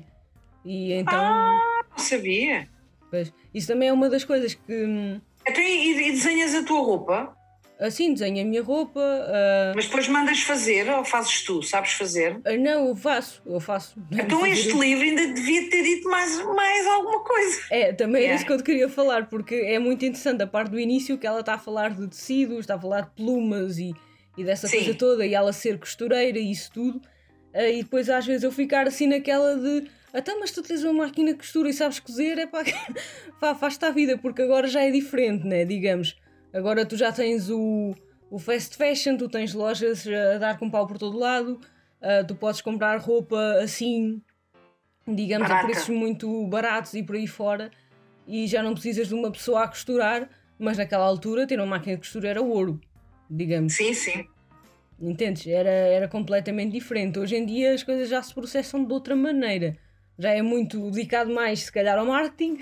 E então. Ah, não sabia! Pois. Isso também é uma das coisas que. Hum, então, e, e desenhas a tua roupa? Assim, desenho a minha roupa. Uh... Mas depois mandas fazer ou fazes tu? Sabes fazer? Uh, não, eu faço, eu faço. Então este livro ainda devia ter dito mais, mais alguma coisa. É, também yeah. isso que eu te queria falar, porque é muito interessante a parte do início que ela está a falar de tecidos, está a falar de plumas e, e dessa Sim. coisa toda, e ela ser costureira e isso tudo. Uh, e depois às vezes eu ficar assim naquela de até mas tu tens uma máquina de costura e sabes cozer, é pá, (laughs) faz-te a vida, porque agora já é diferente, né? Digamos, agora tu já tens o, o fast fashion, tu tens lojas a dar com pau por todo lado, uh, tu podes comprar roupa assim, digamos, Barata. a preços muito baratos e por aí fora, e já não precisas de uma pessoa a costurar, mas naquela altura ter uma máquina de costura era ouro, digamos. Sim, sim. Entendes? Era, era completamente diferente. Hoje em dia as coisas já se processam de outra maneira já é muito dedicado mais, se calhar, ao marketing,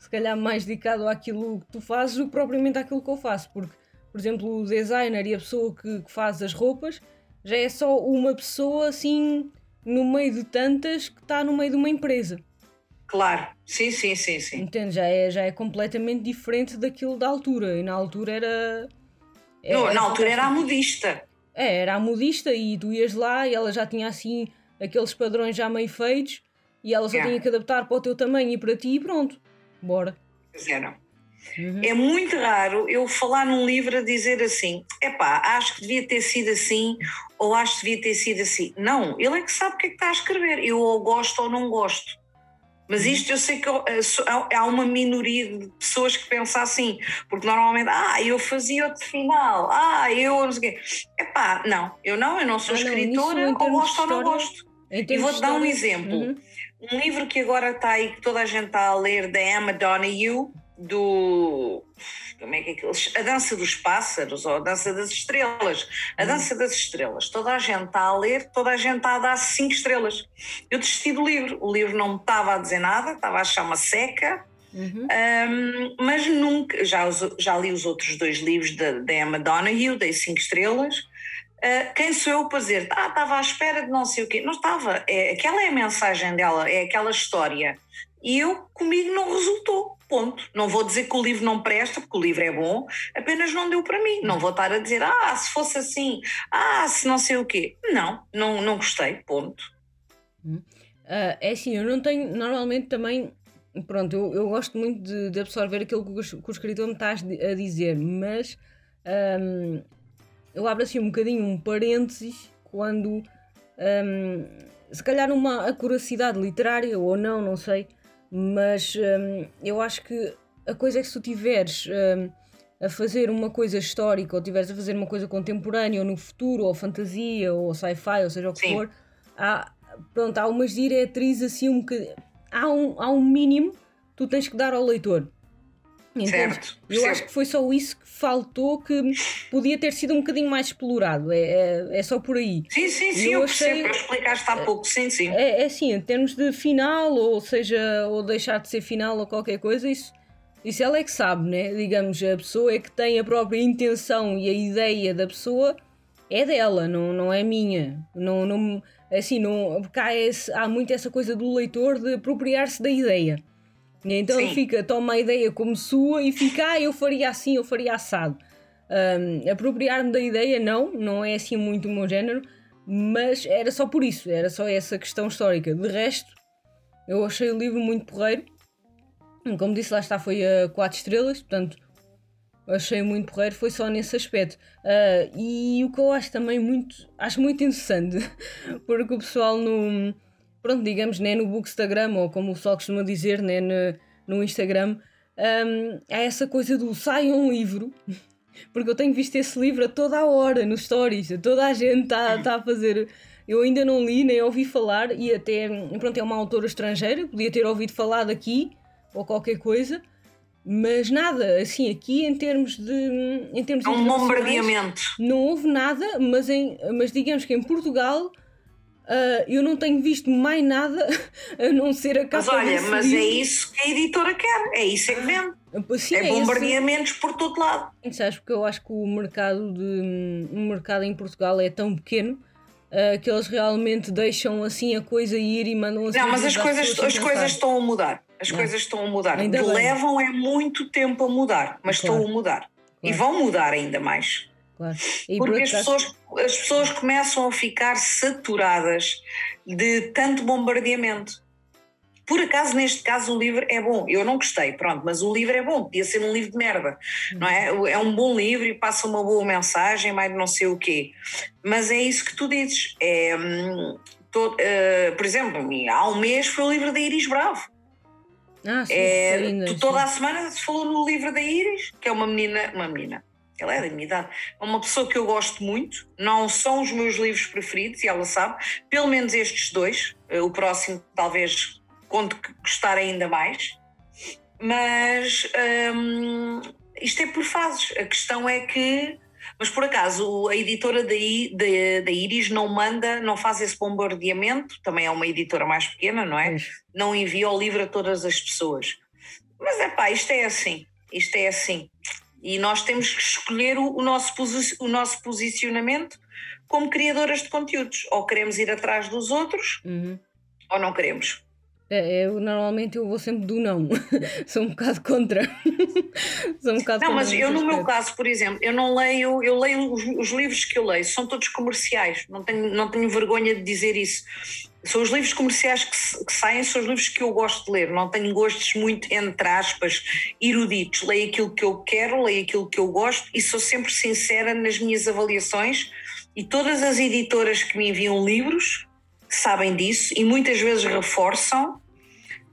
se calhar mais dedicado àquilo que tu fazes do que propriamente àquilo que eu faço, porque, por exemplo, o designer e a pessoa que, que faz as roupas já é só uma pessoa assim no meio de tantas que está no meio de uma empresa. Claro, sim, sim, sim, sim. Entende? Já é, já é completamente diferente daquilo da altura. E na altura era. era não, na altura era a modista. É, era a modista e tu ias lá e ela já tinha assim aqueles padrões já meio feitos e ela só yeah. tinha que adaptar para o teu tamanho e para ti e pronto. Bora. Fizeram. Uhum. É muito raro eu falar num livro a dizer assim: epá, acho que devia ter sido assim, ou acho que devia ter sido assim. Não, ele é que sabe o que é que está a escrever. Eu ou gosto ou não gosto. Mas uhum. isto eu sei que há uma minoria de pessoas que pensam assim, porque normalmente, ah, eu fazia outro final, ah, eu não sei o quê. Epá, não, eu não, eu não sou ah, escritora, não, ou gosto ou não gosto. E vou-te dar um exemplo. Uhum. Um livro que agora está aí, que toda a gente está a ler, da Emma Donoghue, do. Como é que é aquilo? A Dança dos Pássaros, ou a Dança das Estrelas. A Dança das Estrelas. Toda a gente está a ler, toda a gente está a dar cinco estrelas. Eu desisti do livro. O livro não me estava a dizer nada, estava a achar uma seca. uhum. um, mas nunca, já, já li os outros dois livros da Emma Donoghue, dei cinco estrelas. Uh, quem sou eu para dizer, ah, estava à espera de não sei o quê? Não estava, é, aquela é a mensagem dela, é aquela história. E eu, comigo, não resultou. Ponto. Não vou dizer que o livro não presta, porque o livro é bom, apenas não deu para mim. Não vou estar a dizer, ah, se fosse assim, ah, se não sei o quê. Não, não, não gostei. Ponto. Uh, é assim, eu não tenho. Normalmente também. Pronto, eu, eu gosto muito de, de absorver aquilo que o, que o escritor me está a dizer, mas um, eu abro assim um bocadinho um parênteses quando. Um, se calhar uma acuracidade literária ou não, não sei mas hum, eu acho que a coisa é que se tu tiveres hum, a fazer uma coisa histórica ou tiveres a fazer uma coisa contemporânea ou no futuro ou fantasia ou sci-fi ou seja o que Sim. for, há, pronto, há umas diretrizes assim um bocadinho. Há um, há um mínimo que tu tens que dar ao leitor. Certo, eu acho que foi só isso que faltou que podia ter sido um bocadinho mais explorado. É, é, é só por aí. Sim, sim, sim, eu, eu percebo, achei, explicaste há pouco, sim, sim. É, é assim, em termos de final, ou seja, ou deixar de ser final ou qualquer coisa, isso, isso ela é que sabe, né? Digamos, a pessoa é que tem a própria intenção e a ideia da pessoa é dela, não, não é minha. Não, não, assim, não, porque há, esse, há muito essa coisa do leitor de apropriar-se da ideia. Então Sim. fica, toma a ideia como sua e fica, ah, eu faria assim, eu faria assado. Um, Apropriar-me da ideia, não, não é assim muito o meu género, mas era só por isso, era só essa questão histórica. De resto, eu achei o livro muito porreiro. Como disse, lá está, foi a 4 estrelas, portanto, achei muito porreiro, foi só nesse aspecto. Uh, e o que eu acho também muito, acho muito interessante, (laughs) porque o pessoal no pronto, digamos, né, no Bookstagram, ou como o pessoal costuma dizer, né, no, no Instagram, um, há essa coisa do sai um livro, (laughs) porque eu tenho visto esse livro a toda a hora nos stories, toda a gente está tá a fazer. Eu ainda não li, nem ouvi falar, e até, pronto, é uma autora estrangeira, podia ter ouvido falar daqui, ou qualquer coisa, mas nada, assim, aqui em termos de. Em termos é um bombardeamento. Não houve nada, mas, em, mas digamos que em Portugal Uh, eu não tenho visto mais nada (laughs) a não ser a capa Mas olha, mas é isso que a editora quer, é isso que vende. Ah, sim, é, é bombardeamentos esse... por todo lado. Sabes, porque eu acho que o mercado, de, o mercado em Portugal é tão pequeno uh, que eles realmente deixam assim a coisa ir e mandam assim. Não, mas as coisas, as coisas estão a mudar. As não. coisas estão a mudar. Ainda Levam é muito tempo a mudar, mas claro. estão a mudar. Claro. E vão mudar ainda mais. Claro. Porque por as, pessoas, as pessoas começam a ficar saturadas de tanto bombardeamento. Por acaso, neste caso, o livro é bom. Eu não gostei, pronto, mas o livro é bom. Podia ser um livro de merda, não é? É um bom livro e passa uma boa mensagem, mais não sei o quê. Mas é isso que tu dizes. É, todo, uh, por exemplo, há um mês foi o livro da Iris Bravo. Ah, sim, é, sim, toda a semana se falou no livro da Iris, que é uma menina, uma menina, ela é da minha idade, é uma pessoa que eu gosto muito, não são os meus livros preferidos, e ela sabe, pelo menos estes dois, eh, o próximo talvez conto que gostar ainda mais, mas hum, isto é por fases, a questão é que, mas por acaso a editora da Iris não manda, não faz esse bombardeamento, também é uma editora mais pequena, não é? Não envia o livro a todas as pessoas. Mas é pá, isto é assim, isto é assim. E nós temos que escolher o, o, nosso, o nosso posicionamento como criadoras de conteúdos. Ou queremos ir atrás dos outros, uhum. ou não queremos. É, eu normalmente eu vou sempre do não. (laughs) Sou um bocado contra. (laughs) Sou um bocado não, mas eu no meu caso, por exemplo, eu não leio, eu leio os, os, livros que eu leio, são todos comerciais. Não tenho, não tenho vergonha de dizer isso. São os livros comerciais que, que, saem, são os livros que eu gosto de ler. Não tenho gostos muito, entre aspas, eruditos. Leio aquilo que eu quero, leio aquilo que eu gosto e sou sempre sincera nas minhas avaliações. E todas as editoras que me enviam livros sabem disso e muitas vezes reforçam.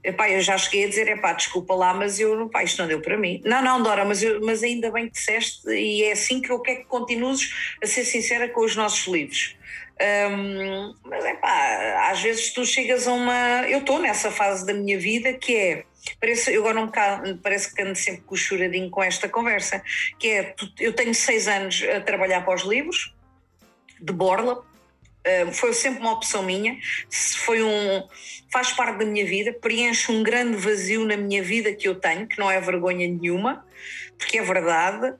Epá, eu já cheguei a dizer, epá, desculpa lá, mas eu, epá, isto não deu para mim. Não, não, Dora, mas, eu, mas ainda bem que disseste, e é assim que eu quero que continues a ser sincera com os nossos livros. Um, mas é pá, às vezes tu chegas a uma. Eu estou nessa fase da minha vida que é. Parece, eu agora não parece que ando sempre com o choradinho com esta conversa, que é, eu tenho seis anos a trabalhar para os livros, de borla, foi sempre uma opção minha, foi um, faz parte da minha vida, preenche um grande vazio na minha vida que eu tenho, que não é vergonha nenhuma, porque é verdade,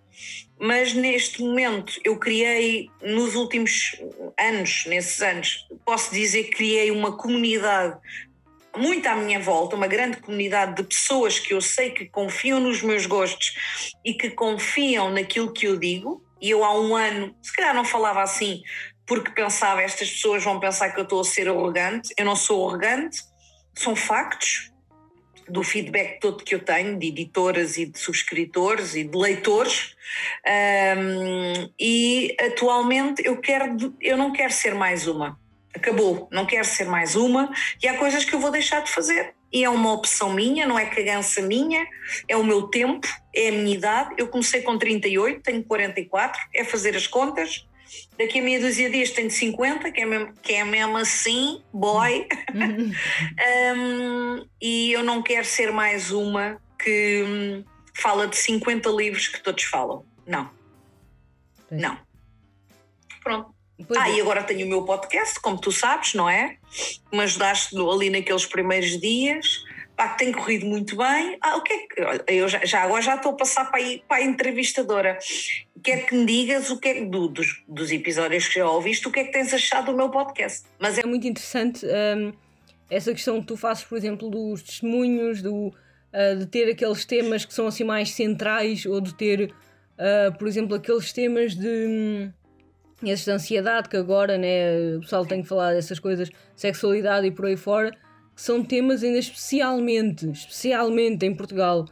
mas neste momento eu criei, nos últimos anos, nesses anos, posso dizer que criei uma comunidade muito à minha volta, uma grande comunidade de pessoas que eu sei que confiam nos meus gostos e que confiam naquilo que eu digo. E eu há um ano, se calhar não falava assim, porque pensava estas pessoas vão pensar que eu estou a ser arrogante. Eu não sou arrogante, são factos do feedback todo que eu tenho de editoras e de subscritores e de leitores. Um, e atualmente eu quero, eu não quero ser mais uma. Acabou, não quero ser mais uma e há coisas que eu vou deixar de fazer. E é uma opção minha, não é cagança minha, é o meu tempo, é a minha idade. Eu comecei com 38, tenho 44, é fazer as contas Daqui a meia dúzia de dias tenho 50, que é mesmo, que é mesmo assim, boy. (laughs) um, e eu não quero ser mais uma que hum, fala de 50 livros que todos falam. Não. Não. Pronto. Pois ah, é. e agora tenho o meu podcast, como tu sabes, não é? Me ajudaste ali naqueles primeiros dias pá, tem corrido muito bem. Ah, o que é que. Eu já, já agora já estou a passar para, aí, para a entrevistadora. Quer que me digas o que é do, dos, dos episódios que já ouviste, o que é que tens achado do meu podcast? Mas é, é muito interessante um, essa questão que tu fazes, por exemplo, dos testemunhos, do, uh, de ter aqueles temas que são assim mais centrais, ou de ter, uh, por exemplo, aqueles temas de. Um, essa ansiedade que agora né, o pessoal tem que falar dessas coisas, sexualidade e por aí fora, que são temas ainda especialmente, especialmente em Portugal,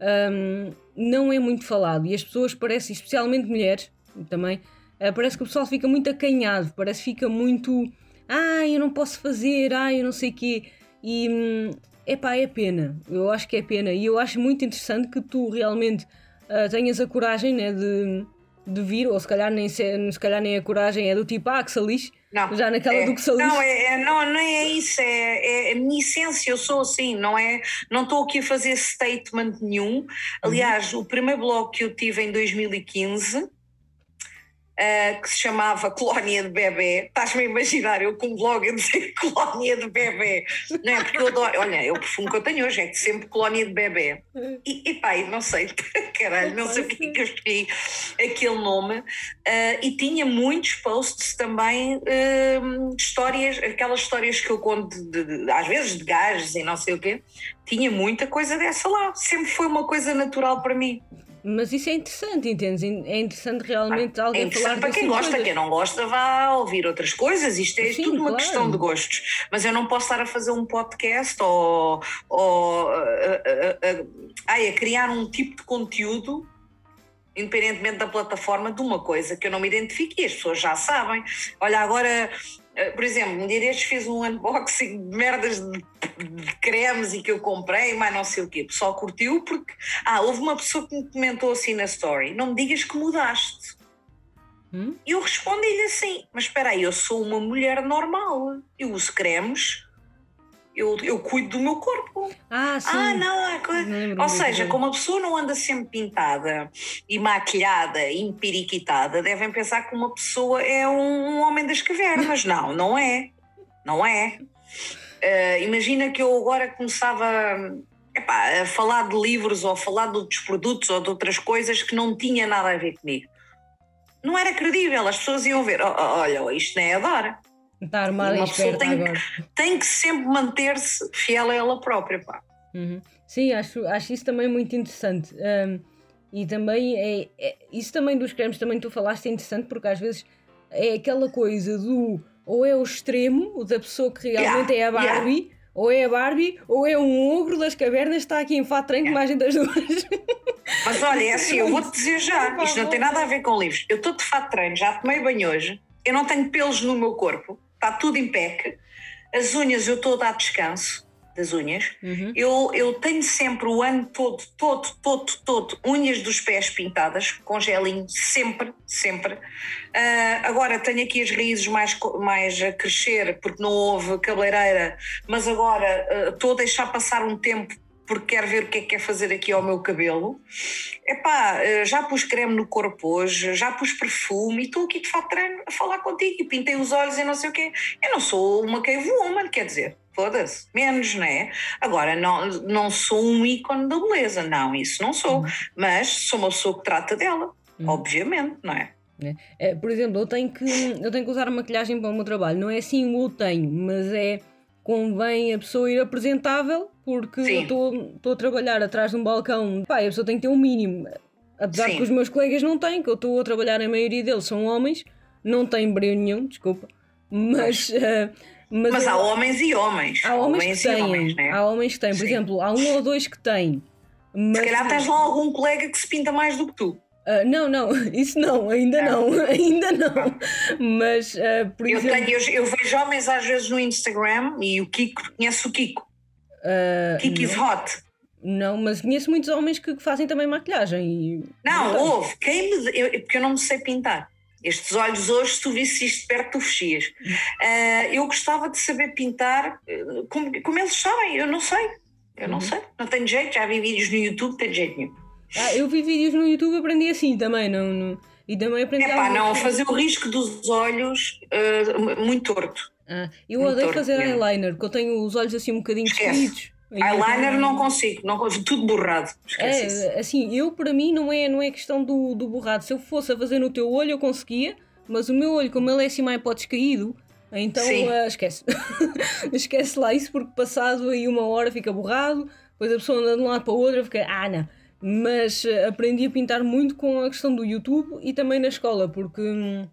um, não é muito falado. E as pessoas parecem, especialmente mulheres também, uh, parece que o pessoal fica muito acanhado, parece que fica muito. Ah, eu não posso fazer, ah, eu não sei o quê. E hum, epá, é pena. Eu acho que é pena. E eu acho muito interessante que tu realmente uh, tenhas a coragem né, de, de vir, ou se calhar, nem, se, se calhar nem a coragem é do tipo, ah, que se lixe, não, já naquela é, do que saliu. Não, é, é, não, não é isso, é, é a minha essência, eu sou assim, não é? Não estou aqui a fazer statement nenhum. Aliás, uhum. o primeiro blog que eu tive em 2015 Uh, que se chamava Colónia de Bebê. Estás-me a imaginar eu com um blog a dizer (laughs) Colónia de Bebê. Não é? Porque eu adoro. Olha, é o perfume que eu tenho hoje, é de sempre Colónia de Bebê. E, e pai, não sei, (laughs) caralho, não sei porque que eu escolhi aquele nome. Uh, e tinha muitos posts também, uh, histórias, aquelas histórias que eu conto, de, de, às vezes de gajos e não sei o quê. Tinha muita coisa dessa lá. Sempre foi uma coisa natural para mim. Mas isso é interessante, entendes? É interessante realmente ah, alguém é interessante falar para quem gosta, coisas. quem não gosta vá ouvir outras coisas, isto é Sim, tudo uma claro. questão de gostos. Mas eu não posso estar a fazer um podcast ou, ou a, a, a, a, a criar um tipo de conteúdo independentemente da plataforma, de uma coisa que eu não me identifico e as pessoas já sabem. Olha, agora por exemplo, um dia destes fiz um unboxing de merdas de, de, cremes e que eu comprei, mas não sei o quê. O pessoal curtiu porque. Ah, houve uma pessoa que me comentou assim na story: não me digas que mudaste. Hum? E eu respondi-lhe assim: mas espera aí, eu sou uma mulher normal, eu uso cremes eu, eu cuido do meu corpo. Ah, sim. Ah, não, é coisa. Ou seja, como a pessoa não anda sempre pintada e maquilhada e empiriquitada, devem pensar que uma pessoa é um, um homem das cavernas. não, não é. Não é. Uh, imagina que eu agora começava epá, a falar de livros ou a falar de outros produtos ou de outras coisas que não tinha nada a ver comigo. Não era credível, as pessoas iam ver, oh, oh olha, isto não é Dora. Está armada e esperta tem agora. Que, tem que sempre manter-se fiel a ela própria, pá. Uhum. Sim, acho, acho isso também muito interessante. Um, e também é, é, isso também dos cremes também tu falaste é interessante porque às vezes é aquela coisa do ou é o extremo da pessoa que realmente yeah, é a Barbie yeah. ou é a Barbie ou é um ogro das cavernas está aqui em fato treino yeah. das duas (laughs) mas olha é assim eu vou-te dizer já isto não tem nada a ver com livros eu estou de fato treino já tomei banho hoje eu não tenho pelos no meu corpo está tudo em pec. As unhas eu estou a dar descanso das unhas. Uhum. Eu, eu tenho sempre o ano todo, todo, todo, todo, unhas dos pés pintadas, com gelinho, sempre, sempre. Uh, agora tenho aqui as raízes mais, mais a crescer, porque não houve cabeleireira, mas agora uh, estou a deixar passar um tempo porque quer ver o que é que quer fazer aqui ao meu cabelo. Epá, eh, já pus creme no corpo hoje, já pus perfume e estou aqui de fato treino a falar contigo e pintei os olhos e não sei o quê. Eu não sou uma cave woman, quer dizer, foda-se, menos, não é? Agora, não, não sou um ícone da beleza, não, isso não sou, uhum. mas sou uma pessoa que trata dela, uhum. obviamente, não é? É, por exemplo, eu tenho, que, eu tenho que usar maquilhagem para o meu trabalho. Não é assim o eu tenho, mas é convém a pessoa ir apresentável, porque Sim. eu estou a trabalhar atrás de um balcão, pá, a pessoa tem que ter um mínimo. Apesar Sim. que os meus colegas não têm, que eu estou a trabalhar, a maioria deles são homens, não têm brilho nenhum, desculpa, mas. Uh, mas, mas há homens e homens. Há homens, homens que têm. Homens, né? Há homens que têm. Por Sim. exemplo, há um ou dois que têm. Mas... Se calhar tens lá algum colega que se pinta mais do que tu. Uh, não, não, (laughs) isso não, ainda não, não (laughs) ainda não. Mas, uh, por eu exemplo. Tenho, eu, eu, vejo homens às vezes no Instagram e o Kiko, conhece o Kiko? Uh, Kiko is hot. Não, mas conheço muitos homens que, fazem também maquilhagem. E... Não, houve. Quem me. Eu, porque eu não me sei pintar. Estes olhos hoje, se tu visse isto perto, tu fechias. Uh, eu gostava de saber pintar como, como eles sabem, eu não sei. Eu não uhum. sei, não tenho jeito, já vi vídeos no YouTube, tem jeito nenhum. Ah, eu vi vídeos no YouTube e aprendi assim também, não, não... e também aprendi. É pá, não, fazer o risco dos olhos uh, muito torto. Ah, eu muito odeio torto, fazer eyeliner, porque eu tenho os olhos assim um bocadinho esquecidos. Eyeliner não consigo, não tudo borrado. Esquece é, assim, eu para mim não é, não é questão do, do borrado. Se eu fosse a fazer no teu olho, eu conseguia, mas o meu olho, como ele é assim mais pode caído, então uh, esquece. (laughs) esquece lá isso, porque passado aí uma hora fica borrado, depois a pessoa anda de um lado para o outro, fica, ah não mas eh, aprendi a pintar muito com a questão do YouTube e também na escola, porque uh,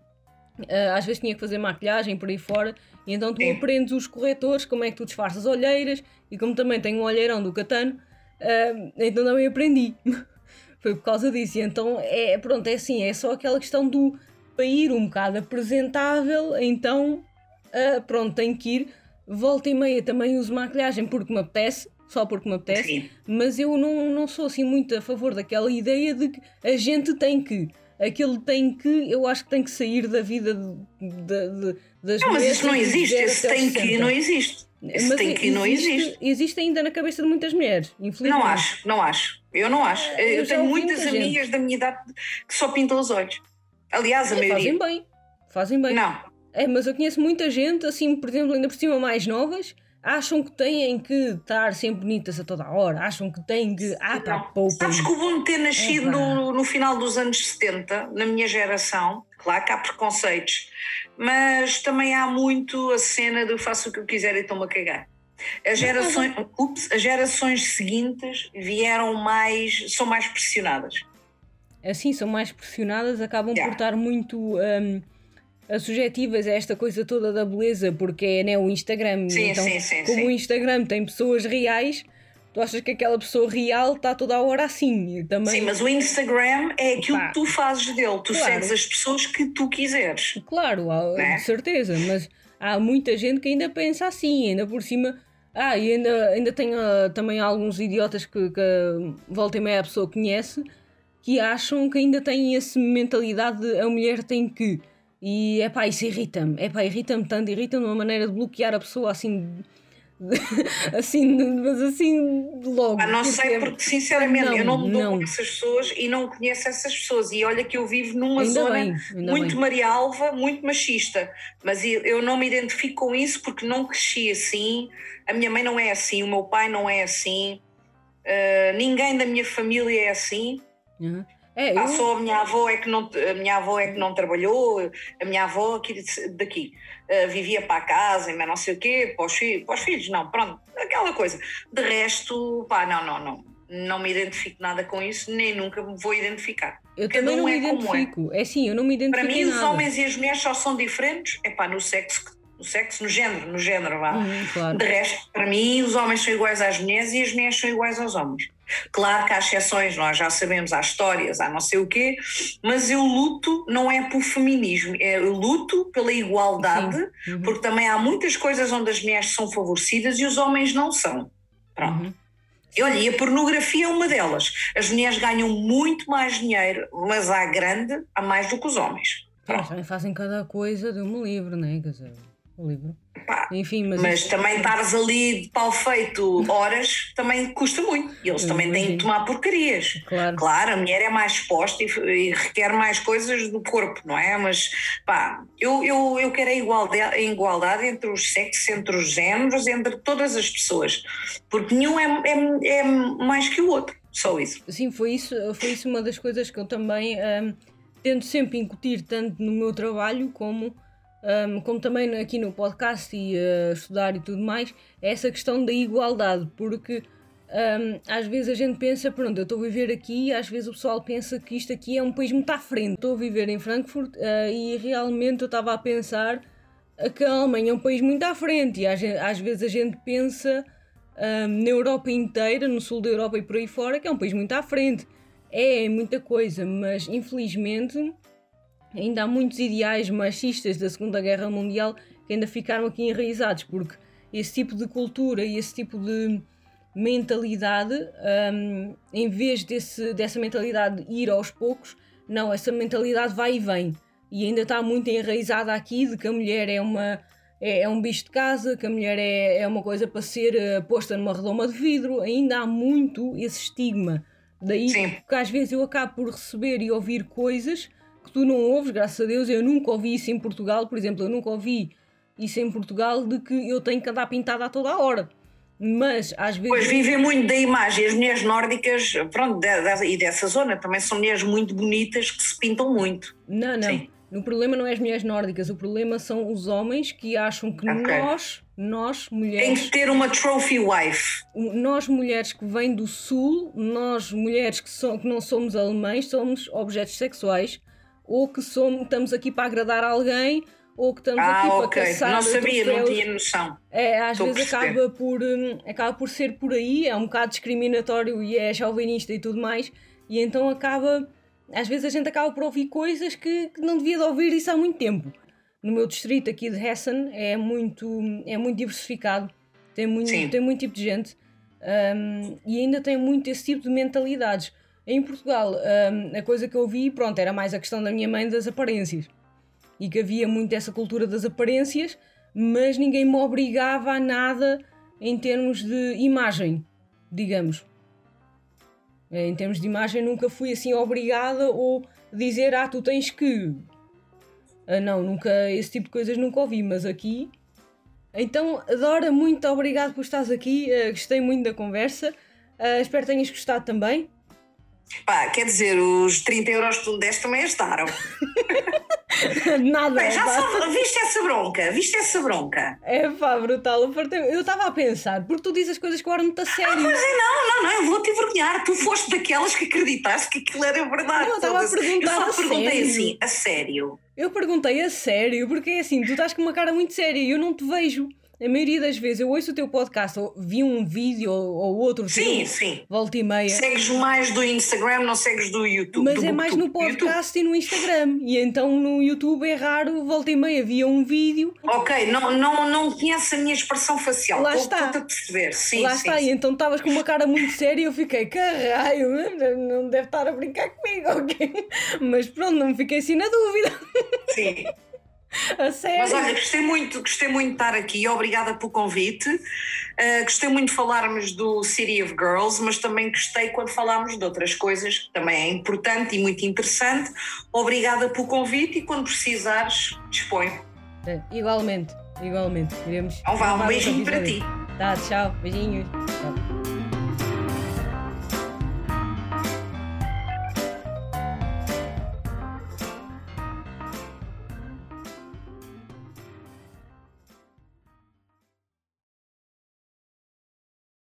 às vezes tinha que fazer maquilhagem por aí fora, e então tu aprendes os corretores, como é que tu disfarças olheiras, e como também tenho um olheirão do Catano, uh, então também aprendi. (laughs) Foi por causa disso. E então é pronto, é assim, é só aquela questão do para ir um bocado apresentável, então uh, pronto, tenho que ir. Volta e meia também uso maquilhagem porque me apetece, só porque me apetece, Sim. mas eu não, não sou assim muito a favor daquela ideia de que a gente tem que. Aquele tem que, eu acho que tem que sair da vida de, de, de, das Não, mas isso não existe, esse tem que não existe. Esse mas tem que não existe. Existe ainda na cabeça de muitas mulheres, infelizmente. Não acho, não acho. Eu não acho. Eu, eu tenho muitas amigas gente. da minha idade que só pintam os olhos. Aliás, a é, maioria. Fazem bem. Fazem bem. Não. É, mas eu conheço muita gente, assim, por exemplo, ainda por cima mais novas, acham que têm que estar sempre bonitas a toda a hora, acham que têm que. Ah, pá, poupa. Sabes que o bom de ter nascido é, no, no final dos anos 70, na minha geração, claro que há preconceitos, mas também há muito a cena de faço o que eu quiser e estou-me a cagar. As gerações, ups, as gerações seguintes vieram mais, são mais pressionadas. Assim, são mais pressionadas, acabam yeah. por estar muito. Um, subjetivas a esta coisa toda da beleza, porque é né, o Instagram. Sim, então, sim, sim, como o Instagram tem pessoas reais, tu achas que aquela pessoa real está toda a hora assim. Também... Sim, mas o Instagram é aquilo que tu fazes dele, tu claro. segues as pessoas que tu quiseres. Claro, né? de certeza, mas há muita gente que ainda pensa assim, ainda por cima. Ah, e ainda, ainda tem uh, também alguns idiotas que, que volta e meia a pessoa conhece que acham que ainda têm essa mentalidade de a mulher tem que e é pá, isso irrita-me. É pá, irrita-me tanto, irrita-me de uma maneira de bloquear a pessoa assim. (laughs) assim, mas assim logo. Ah, não porque... sei, porque sinceramente não, eu não me dou com essas pessoas e não conheço essas pessoas. E olha que eu vivo numa ainda zona bem, muito bem. marialva, muito machista, mas eu não me identifico com isso porque não cresci assim. A minha mãe não é assim, o meu pai não é assim, uh, ninguém da minha família é assim. Uhum. É, eu... Só a minha avó é que não a minha avó é que não trabalhou, a minha avó aqui daqui uh, vivia para a casa, mas não sei o quê, para os, filhos, para os filhos, não, pronto, aquela coisa. De resto, pá, não, não, não, não me identifico nada com isso, nem nunca me vou identificar. Eu Cada também não um me é identifico. É. é sim, eu não me identifico. Para mim, os homens e as mulheres só são diferentes, é pá, no sexo no sexo, no género, no género, vá. Uhum, claro. De resto, para mim, os homens são iguais às mulheres e as mulheres são iguais aos homens. Claro que há exceções, nós já sabemos, há histórias, há não sei o quê, mas eu luto não é por feminismo, é, eu luto pela igualdade, uhum. porque também há muitas coisas onde as mulheres são favorecidas e os homens não são. Pronto. Uhum. Olha, e a pornografia é uma delas. As mulheres ganham muito mais dinheiro, mas à grande, há mais do que os homens. Pronto. Fazem cada coisa de um livro, não é? Quer dizer... o livro. Pá, Enfim, mas, Mas isso- também estares ali de pau feito horas também custa muito. E eles Eu também têm imagino. de tomar porcarias. Claro. Claro, a mulher é mais exposta e, e requer mais coisas do corpo, não é? Mas pá, eu, eu, eu quero a igualdade, a igualdade entre os sexos, entre os géneros, entre todas as pessoas. Porque nenhum é, é, é mais que o outro. Só isso. Sim, foi isso, foi isso uma das coisas que eu também hum, tento sempre incutir, tanto no meu trabalho como, hum, como também aqui no podcast e a estudar e tudo mais, é essa questão da igualdade, porque hum, às vezes a gente pensa, pronto, eu estou a viver aqui, às vezes o pessoal pensa que isto aqui é um país muito à frente. Estou a viver em Frankfurt eh, e realmente eu estava a pensar que a Alemanha é um país muito à frente e às, às vezes a gente pensa hum, na Europa inteira, no sul da Europa e por aí fora, que é um país muito à frente. É muita coisa, mas infelizmente ainda há muitos ideais machistas da Segunda Guerra Mundial que ainda ficaram aqui enraizados, porque esse tipo de cultura e esse tipo de mentalidade, hum, em vez desse, dessa mentalidade ir aos poucos, não, essa mentalidade vai e vem. E ainda está muito enraizada aqui de que a mulher é uma é, é um bicho de casa, que a mulher é, é uma coisa para ser eh, posta numa redoma de vidro, ainda há muito esse estigma. Daí Sim. que às vezes eu acabo por receber e ouvir coisas que tu não ouves, graças a Deus. Eu nunca ouvi isso em Portugal, por exemplo, eu nunca ouvi isso em Portugal de que eu tenho que andar pintada a toda a hora. Mas às vezes. Pois vivem muito da imagem. As mulheres nórdicas, pronto, de- de- e dessa zona também são mulheres muito bonitas que se pintam muito. Não, não. Sim. O problema não é as mulheres nórdicas, o problema são os homens que acham que Ok. nós, nós Tem mulheres, que ter uma trophy wife. nós mulheres que vêm do sul, nós mulheres que, so- que não somos alemães, somos objetos sexuais, ou que somos, estamos aqui para agradar alguém, ou que estamos Ah, aqui para caçar Não sabia, não tinha noção. É, às Estou vezes acaba por, hum, acaba por ser por aí, é um bocado discriminatório e é chauvinista e tudo mais, e então acaba, às vezes a gente acaba por ouvir coisas que, que não devia de ouvir isso há muito tempo. No meu distrito aqui de Hessen é muito, é muito diversificado, tem muito, Sim. tem muito tipo de gente hum, e ainda tem muito esse tipo de mentalidades. Em Portugal, hum, a coisa que eu vi, pronto, era mais a questão da minha mãe das aparências e que havia muito essa cultura das aparências, mas ninguém me obrigava a nada em termos de imagem, digamos. Eh, Em termos de imagem, nunca fui assim obrigada ou dizer, ah, tu tens que. Ah, não, nunca, esse tipo de coisas nunca ouvi, mas aqui. Então, Dora, muito obrigado por estares aqui, eh, gostei muito da conversa, espero que tenhas gostado também. Pá, quer dizer, os 30 euros que tu me deste também ajudaram. (laughs) Nada, Bem, já só, viste essa bronca? Viste essa bronca? É pá, brutal. Eu estava a pensar, porque tu dizes as coisas agora muito a sério. Pois é, não, não, não, eu vou-te envergonhar. Tu foste daquelas que acreditaste que aquilo era verdade. Não, eu estava a perguntar Eu a só perguntei sério. assim, a sério. Eu perguntei a sério, porque é assim, tu estás com uma cara muito séria e eu não te vejo. A maioria das vezes eu ouço o teu podcast, ou vi um vídeo ou, ou outro Sim, teu, sim. volta e meia. Segues mais do Instagram, não segues do YouTube. Mas do é mais no YouTube. podcast e no Instagram. E então no YouTube é raro, volta e meia havia um vídeo. Ok, não, não, não conhece a minha expressão facial. Lá está. A perceber. Sim, Lá sim, está, sim. e então estavas com uma cara muito séria e eu fiquei, caralho, não deve estar a brincar comigo, ok? Mas pronto, não me fiquei assim na dúvida. sim. (laughs) (laughs) A sério. Mas olha, gostei muito, gostei muito de estar aqui, obrigada pelo convite. Uh, gostei muito de falarmos do City of Girls, mas também gostei quando falámos de outras coisas, que também é importante e muito interessante. Obrigada pelo convite e quando precisares, dispõe. É, Igualmente, igualmente. Iremos Então vá, um beijinho para ti. Tá, tchau, beijinhos. Tchau.